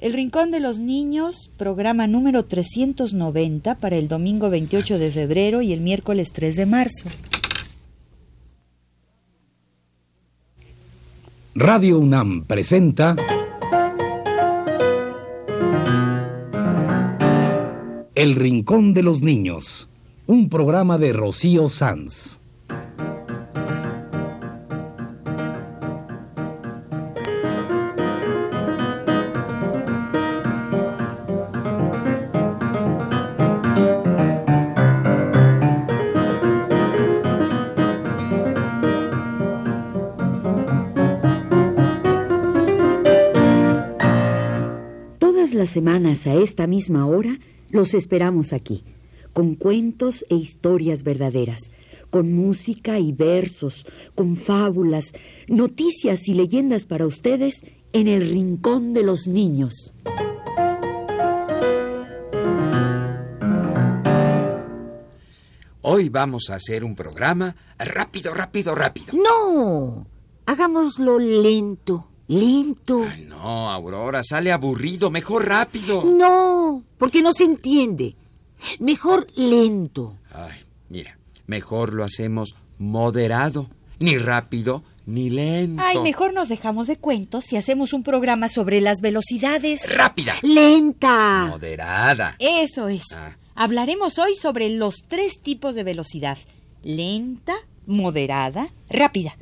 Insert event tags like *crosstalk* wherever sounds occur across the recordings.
El Rincón de los Niños, programa número 390 para el domingo 28 de febrero y el miércoles 3 de marzo. Radio UNAM presenta El Rincón de los Niños, un programa de Rocío Sanz. Esta misma hora los esperamos aquí, con cuentos e historias verdaderas, con música y versos, con fábulas, noticias y leyendas para ustedes en el Rincón de los Niños. Hoy vamos a hacer un programa rápido, rápido, rápido. No, hagámoslo lento, lento. Ay, no, Aurora, sale aburrido. Mejor rápido. No, porque no se entiende. Mejor lento. Ay, mira, mejor lo hacemos moderado. Ni rápido, ni lento. Ay, mejor nos dejamos de cuentos y hacemos un programa sobre las velocidades. Rápida. Lenta. Moderada. Eso es. Ah. Hablaremos hoy sobre los tres tipos de velocidad. Lenta, moderada, rápida.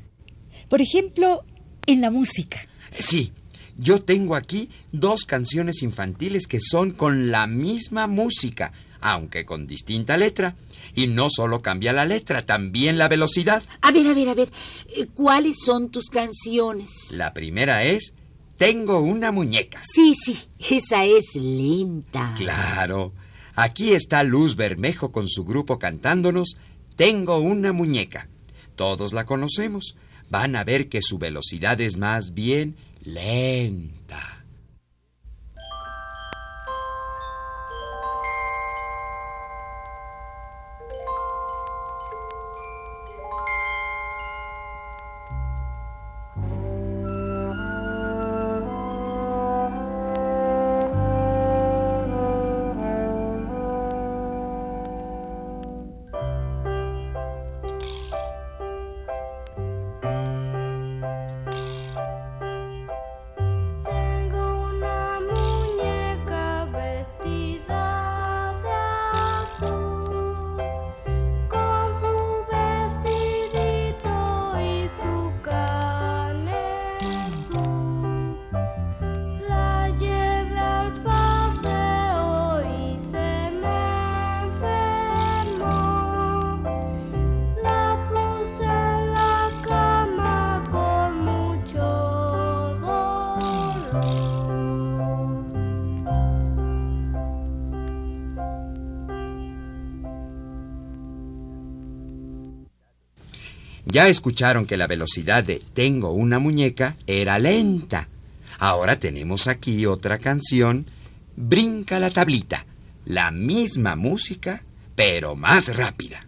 Por ejemplo, en la música. Sí, yo tengo aquí dos canciones infantiles que son con la misma música, aunque con distinta letra. Y no solo cambia la letra, también la velocidad. A ver, a ver, a ver. eh, ¿Cuáles son tus canciones? La primera es Tengo una muñeca. Sí, sí, esa es lenta. Claro. Aquí está Luz Bermejo con su grupo cantándonos Tengo una muñeca. Todos la conocemos. Van a ver que su velocidad es más bien lenta. Ya escucharon que la velocidad de Tengo una muñeca era lenta. Ahora tenemos aquí otra canción, Brinca la tablita. La misma música, pero más rápida.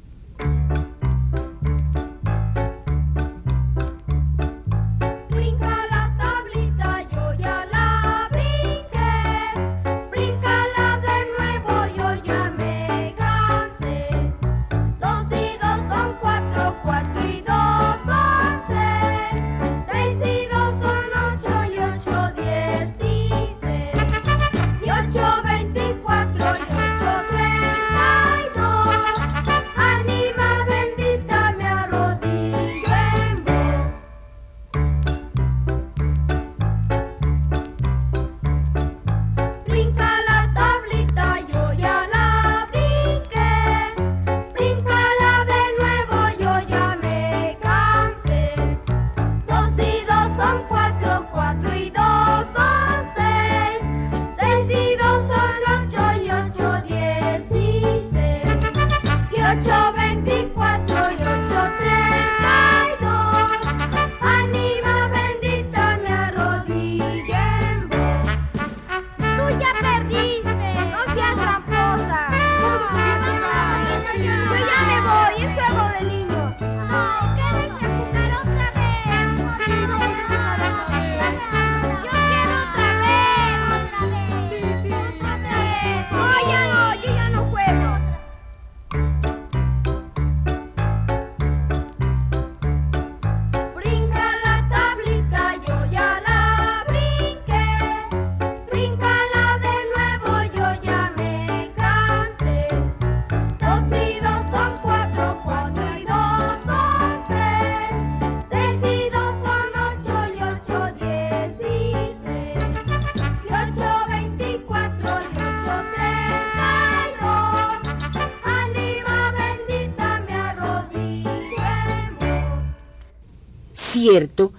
Cierto.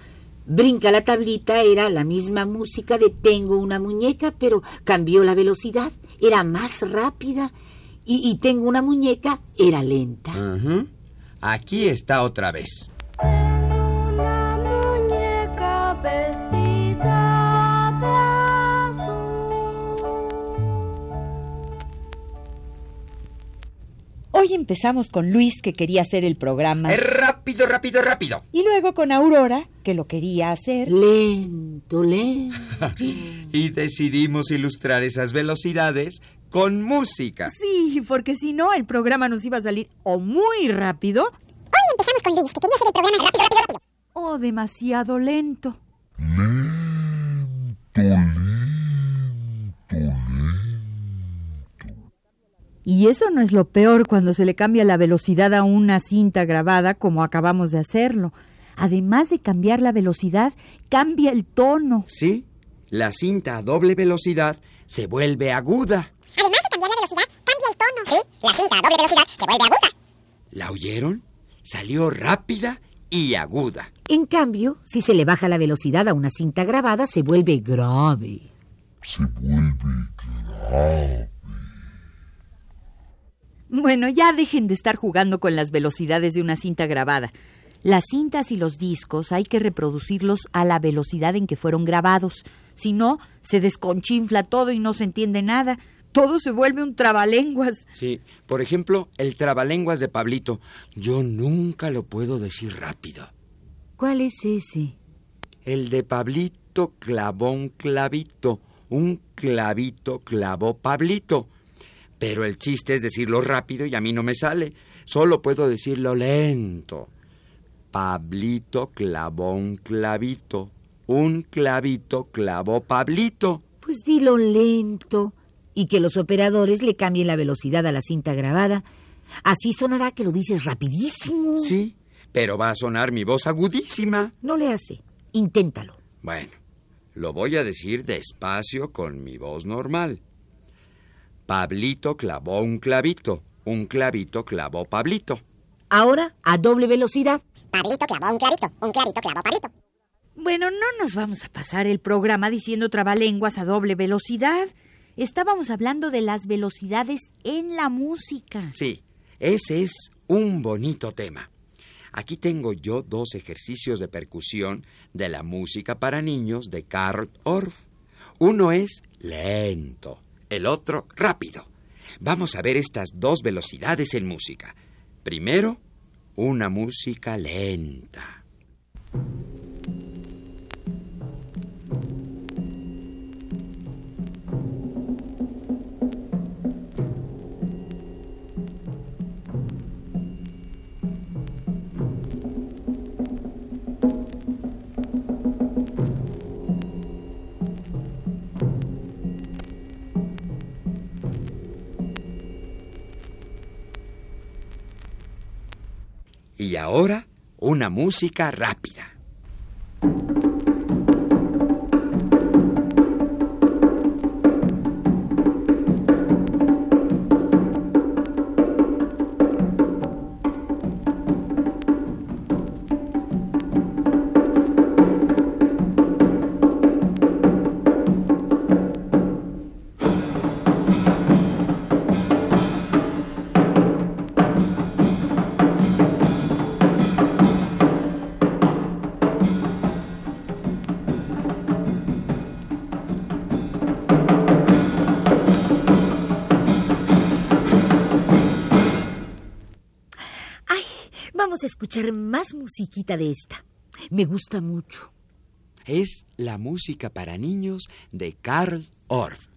Brinca la tablita era la misma música de Tengo una muñeca, pero cambió la velocidad, era más rápida. Y, y Tengo una muñeca era lenta. Aquí está otra vez. Hoy empezamos con Luis, que quería hacer el programa. Rápido, rápido, rápido. Y luego con Aurora, que lo quería hacer. Lento, lento. *laughs* Y decidimos ilustrar esas velocidades con música. Sí, porque si no, el programa nos iba a salir o muy rápido Hoy empezamos con Luis, que quería hacer el programa rápido, rápido, rápido. o demasiado lento. Y eso no es lo peor cuando se le cambia la velocidad a una cinta grabada como acabamos de hacerlo. Además de cambiar la velocidad, cambia el tono. Sí, la cinta a doble velocidad se vuelve aguda. Además de cambiar la velocidad, cambia el tono. Sí, la cinta a doble velocidad se vuelve aguda. ¿La oyeron? Salió rápida y aguda. En cambio, si se le baja la velocidad a una cinta grabada, se vuelve grave. Bueno, ya dejen de estar jugando con las velocidades de una cinta grabada. Las cintas y los discos hay que reproducirlos a la velocidad en que fueron grabados. Si no, se desconchinfla todo y no se entiende nada. Todo se vuelve un trabalenguas. Sí, por ejemplo, el trabalenguas de Pablito. Yo nunca lo puedo decir rápido. ¿Cuál es ese? El de Pablito clavó un clavito. Un clavito clavó Pablito. Pero el chiste es decirlo rápido y a mí no me sale. Solo puedo decirlo lento. Pablito clavó un clavito. Un clavito clavó Pablito. Pues dilo lento. Y que los operadores le cambien la velocidad a la cinta grabada. Así sonará que lo dices rapidísimo. Sí, pero va a sonar mi voz agudísima. No le hace. Inténtalo. Bueno, lo voy a decir despacio con mi voz normal. Pablito clavó un clavito. Un clavito clavó Pablito. Ahora, a doble velocidad. Pablito clavó un clavito, un clavito clavó Pablito. Bueno, no nos vamos a pasar el programa diciendo trabalenguas a doble velocidad. Estábamos hablando de las velocidades en la música. Sí, ese es un bonito tema. Aquí tengo yo dos ejercicios de percusión de la música para niños de Karl Orff. Uno es lento, el otro rápido. Vamos a ver estas dos velocidades en música. Primero, una música lenta. Ahora, una música rápida. Escuchar más musiquita de esta. Me gusta mucho. Es la música para niños de Karl Orff.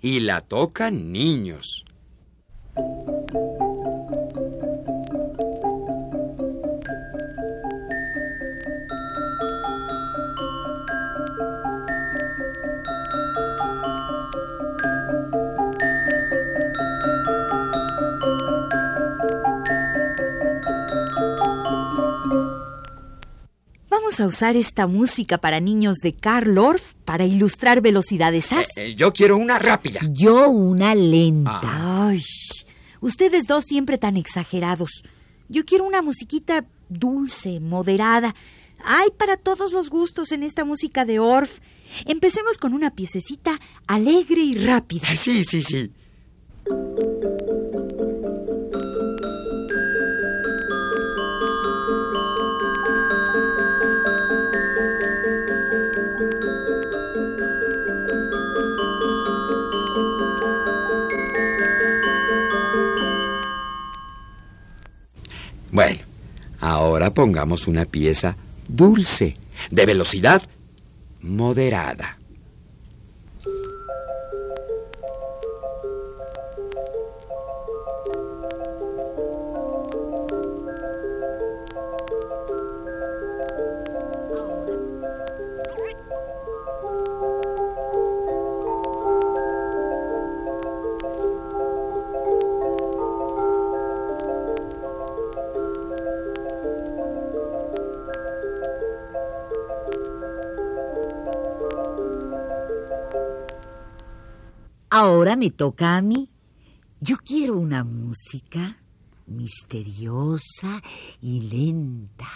Y la tocan niños. Vamos a usar esta música para niños de Karl Orff para ilustrar velocidades. Eh, ¿As? eh, yo quiero una rápida. Yo una lenta. Ay, ustedes dos siempre tan exagerados. Yo quiero una musiquita dulce, moderada, Hay para todos los gustos en esta música de Orff. Empecemos con una piececita alegre y rápida. Sí, sí, sí. Pongamos una pieza dulce, de velocidad moderada. Ahora me toca a mí. Yo quiero una música misteriosa y lenta.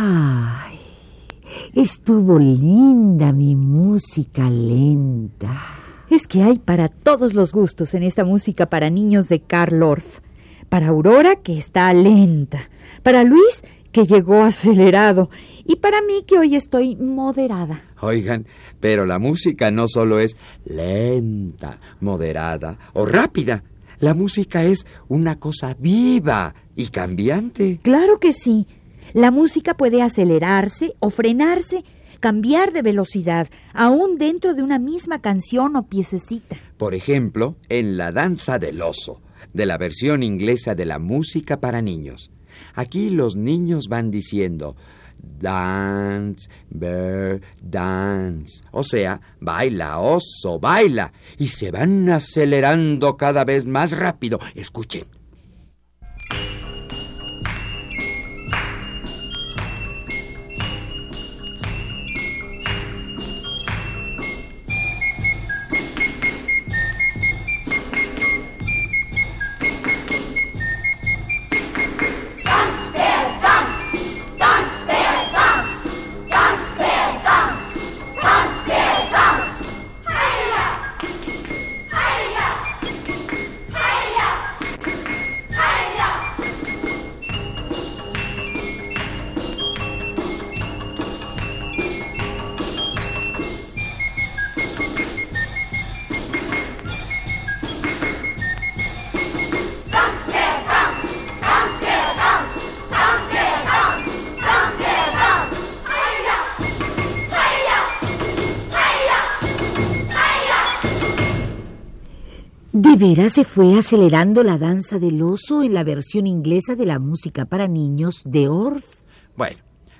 Ay, estuvo linda mi música lenta. Es que hay para todos los gustos en esta música para niños de Karl Orff. Para Aurora, que está lenta. Para Luis, que llegó acelerado. Y para mí, que hoy estoy moderada. Oigan, pero la música no solo es lenta, moderada o rápida. La música es una cosa viva y cambiante. Claro que sí. La música puede acelerarse o frenarse, cambiar de velocidad, aún dentro de una misma canción o piececita. Por ejemplo, en La Danza del Oso, de la versión inglesa de la música para niños. Aquí los niños van diciendo dance, bear, dance. O sea, baila, oso, baila. Y se van acelerando cada vez más rápido. Escuchen. ¿De veras se fue acelerando la danza del oso en la versión inglesa de la música para niños de Orff? Bueno,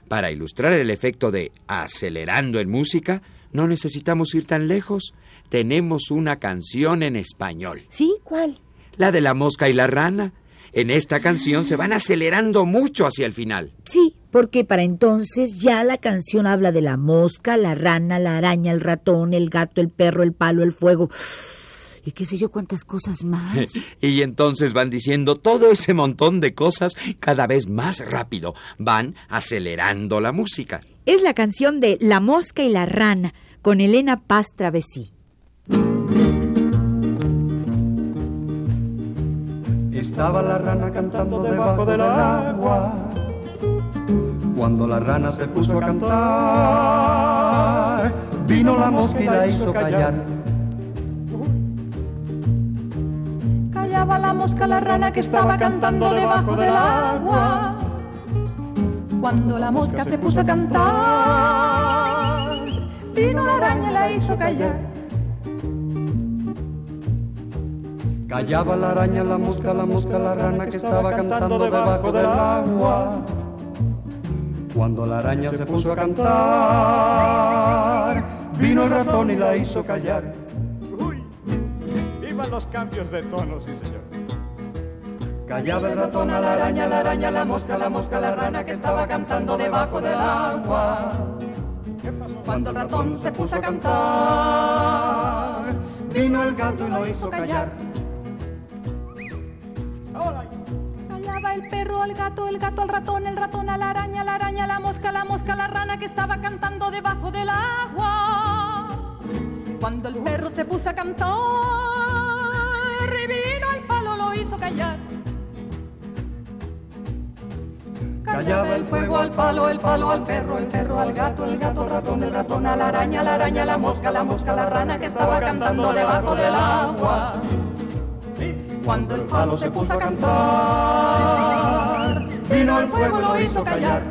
para ilustrar el efecto de acelerando en música, no necesitamos ir tan lejos. Tenemos una canción en español. ¿Sí? ¿Cuál? La de la mosca y la rana. En esta canción se van acelerando mucho hacia el final. Sí, porque para entonces ya la canción habla de la mosca, la rana, la araña, el ratón, el gato, el perro, el palo, el fuego. Y qué sé yo cuántas cosas más. *laughs* Y entonces van diciendo todo ese montón de cosas cada vez más rápido. Van acelerando la música. Es la canción de La mosca y la rana, con Elena Paz Travesí. Estaba la rana cantando debajo del agua. Cuando la rana se puso a cantar, vino la mosca y la hizo callar. Callaba la mosca la rana que estaba cantando debajo del agua. Cuando la mosca se puso a cantar, vino la araña y la hizo callar. Callaba la araña, la mosca, la mosca, la rana que estaba cantando debajo del agua. Cuando la araña se puso a cantar, vino el ratón y la hizo callar. Los cambios de tono, sí señor. Callaba el ratón a la araña, la araña, la mosca, la mosca, la rana que estaba cantando debajo del agua. Cuando el ratón se puso a cantar, vino el gato y lo hizo callar. Callaba el perro al gato, el gato al ratón, el ratón a la araña, la araña la mosca, la mosca la rana que estaba cantando debajo del agua. Cuando el perro se puso a cantar, callar. Callaba el fuego al palo, el palo al perro, el perro al gato, el gato al ratón, el ratón a la araña, la araña la mosca, la mosca la rana que estaba cantando debajo del agua. Cuando el palo se puso a cantar, vino el fuego lo hizo callar.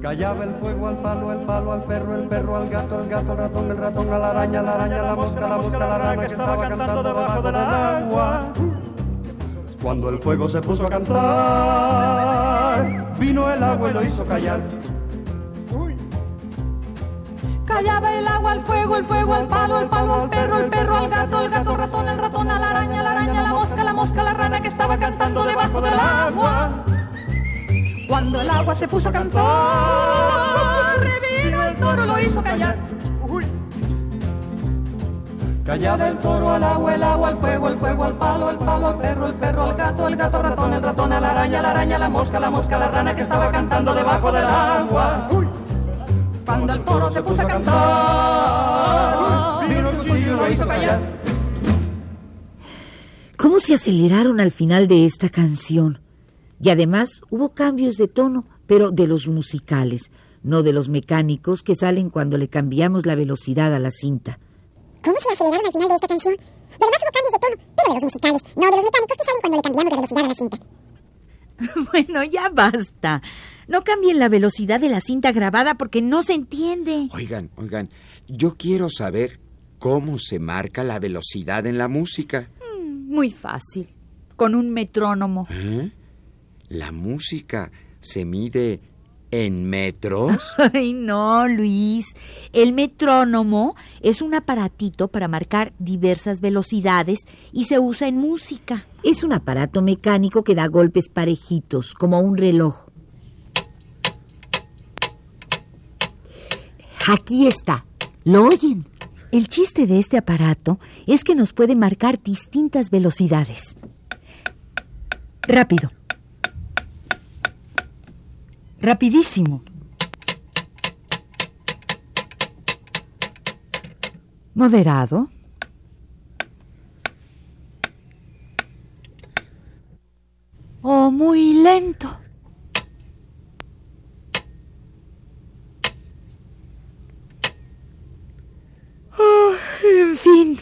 Callaba el fuego al palo, el palo al perro, el perro al gato, el gato al ratón, el ratón a la araña, la araña a la mosca, la mosca a la rana que estaba cantando debajo del agua. Cuando el fuego se puso a cantar, vino el agua y lo hizo callar. Callaba el agua al fuego, el fuego al palo, el palo al perro, el perro al gato, el gato al ratón, el ratón a la araña, la araña a la mosca, la mosca a la rana que estaba cantando debajo del agua. Cuando el agua se puso a cantar, vino el toro, lo hizo callar. uy, Callaba el toro al agua, el agua al fuego, el fuego al palo, el palo al perro, el perro al gato, el gato al ratón, el ratón a la araña, la araña a la mosca, la mosca a la rana que estaba cantando debajo del agua. Cuando el toro se puso a cantar, vino el chillo y lo hizo callar. ¿Cómo se aceleraron al final de esta canción? Y además hubo cambios de tono, pero de los musicales, no de los mecánicos que salen cuando le cambiamos la velocidad a la cinta. ¿Cómo se aceleraron al final de esta canción? Y además hubo cambios de tono, pero de los musicales, no de los mecánicos que salen cuando le cambiamos la velocidad a la cinta. *laughs* Bueno, ya basta. No cambien la velocidad de la cinta grabada porque no se entiende. Oigan, oigan, yo quiero saber cómo se marca la velocidad en la música. Muy fácil. Con un metrónomo. ¿Eh? ¿La música se mide en metros? *laughs* Ay, no, Luis. El metrónomo es un aparatito para marcar diversas velocidades y se usa en música. Es un aparato mecánico que da golpes parejitos, como un reloj. Aquí está. ¿Lo oyen? El chiste de este aparato es que nos puede marcar distintas velocidades. Rápido. Rapidísimo. Moderado. O muy lento. Ah, en fin,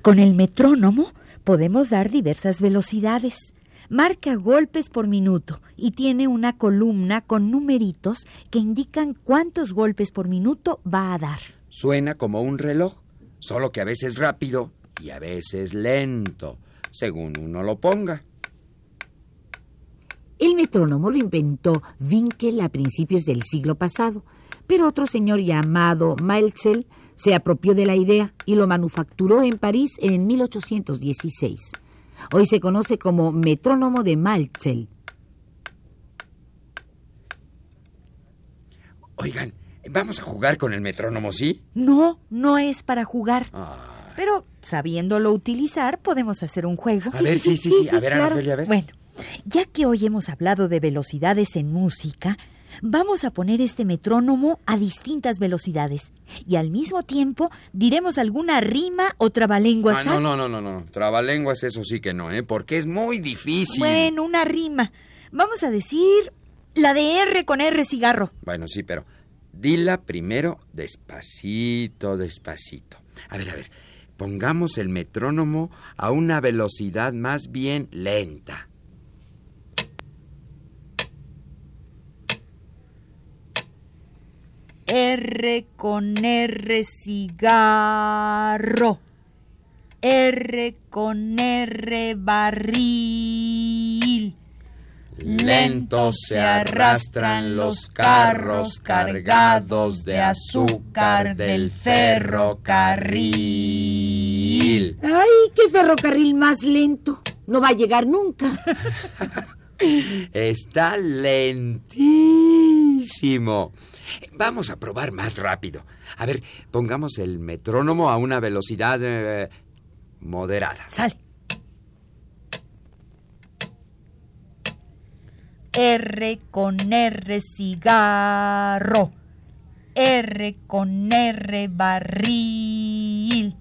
con el metrónomo podemos dar diversas velocidades. Marca golpes por minuto y tiene una columna con numeritos que indican cuántos golpes por minuto va a dar. Suena como un reloj, solo que a veces rápido y a veces lento, según uno lo ponga. El metrónomo lo inventó Winkel a principios del siglo pasado, pero otro señor llamado Maelzel se apropió de la idea y lo manufacturó en París en 1816. Hoy se conoce como metrónomo de Maelzel. Oigan, vamos a jugar con el metrónomo, ¿sí? No, no es para jugar. Ah, Pero sabiéndolo utilizar, podemos hacer un juego. a ver, sí, sí, sí, a ver, claro. A ver. Bueno, ya que hoy hemos hablado de velocidades en música, vamos a poner este metrónomo a distintas velocidades. Y al mismo tiempo diremos alguna rima o trabalenguas. Ah, no, no, no, no, no. Trabalenguas, eso sí que no, ¿eh? Porque es muy difícil. Bueno, una rima. Vamos a decir la de R con R cigarro. Bueno, sí, pero dila primero despacito, despacito. A ver, a ver. Pongamos el metrónomo a una velocidad más bien lenta. R con R cigarro. R con R barril. Lento se arrastran los carros cargados de azúcar del ferrocarril. ¡Ay, qué ferrocarril más lento! No va a llegar nunca. *laughs* Está lentísimo. Vamos a probar más rápido. A ver, pongamos el metrónomo a una velocidad eh, moderada. Sale. R con R cigarro. R con R barril.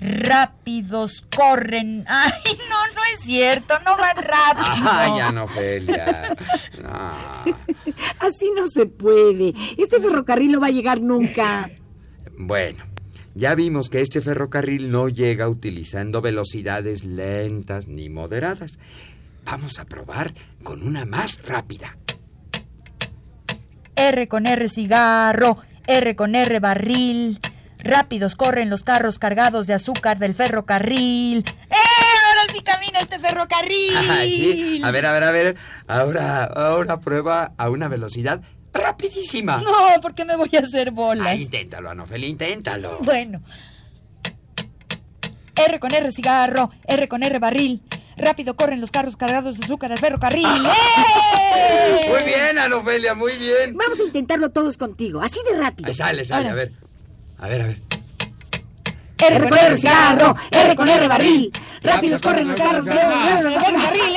Rápidos corren. *laughs* Ay, no, no es cierto, no van rápido. Ay, Ana Ofelia. No. *laughs* Así no se puede. Este ferrocarril no va a llegar nunca. Bueno, ya vimos que este ferrocarril no llega utilizando velocidades lentas ni moderadas. Vamos a probar con una más rápida. R con R cigarro, R con R barril. Rápidos corren los carros cargados de azúcar del ferrocarril. ¡Eh! Ahora sí camina este ferrocarril. *laughs* Ah, sí. A ver, a ver, a ver. Ahora, ahora prueba a una velocidad rapidísima. No, porque me voy a hacer bolas. Ah, inténtalo, Anofel, inténtalo. Bueno. R con R cigarro, R con R barril. Rápido corren los carros cargados de azúcar al ferrocarril. *laughs* ¡Eh! Muy bien, Anofelia, muy bien. Vamos a intentarlo todos contigo, así de rápido. Ahí sale, sale, a ver. A ver, a ver. R con R cigarro, R con R barril. Rápidos corren los carros ferrocarril.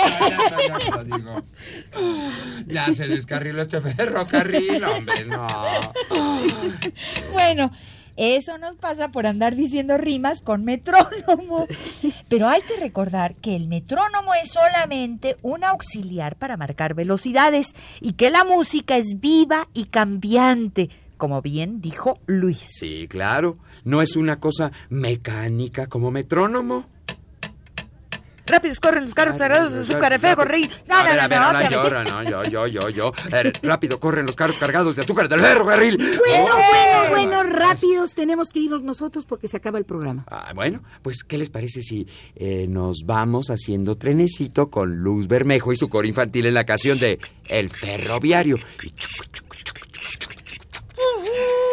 Ya se descarriló este ferrocarril, hombre, no. Bueno, eso nos pasa por andar diciendo rimas con metrónomo. Pero hay que recordar que el metrónomo es solamente un auxiliar para marcar velocidades y que la música es viva y cambiante, como bien dijo Luis. Sí, claro. No es una cosa mecánica como metrónomo. Rápidos corren los carros cargados de azúcar ferrocarril. No, a no, ver, a ver, no, ahora yo, no, yo, yo, yo, rápido corren los carros cargados de azúcar del ferrocarril. Bueno, Oh. bueno, bueno, rápidos tenemos que irnos nosotros porque se acaba el programa. Ah, bueno, pues, ¿qué les parece si eh, nos vamos haciendo trenecito con Luz Bermejo y su coro infantil en la canción de El Ferroviario? Y chuc, chuc, chuc, chuc, *laughs* chuc,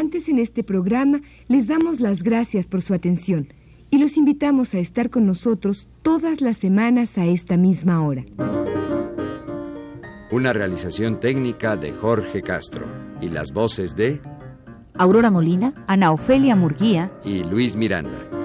Participantes en este programa les damos las gracias por su atención y los invitamos a estar con nosotros todas las semanas a esta misma hora. Una realización técnica de Jorge Castro y las voces de Aurora Molina, Ana Ofelia Murguía y Luis Miranda.